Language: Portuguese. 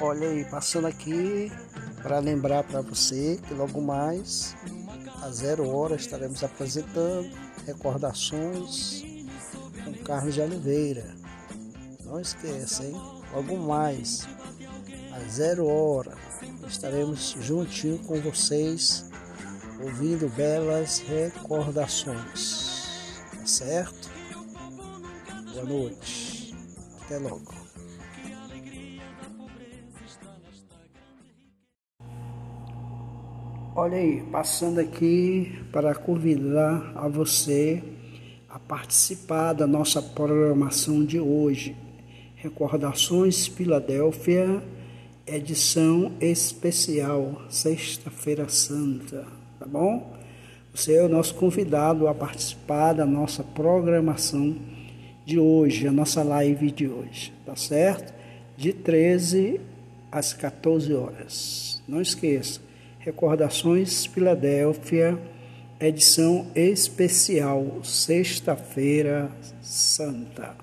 Olha aí, passando aqui para lembrar para você que logo mais, às zero hora, estaremos apresentando recordações com Carlos de Oliveira. Não esqueça, hein? Logo mais, às zero hora, estaremos juntinho com vocês, ouvindo belas recordações. Tá certo? Boa noite. Até logo. Olha aí, passando aqui para convidar a você a participar da nossa programação de hoje. Recordações Filadélfia, edição especial, Sexta-feira Santa, tá bom? Você é o nosso convidado a participar da nossa programação de hoje, a nossa live de hoje, tá certo? De 13 às 14 horas. Não esqueça Recordações Filadélfia, edição especial, Sexta-feira Santa.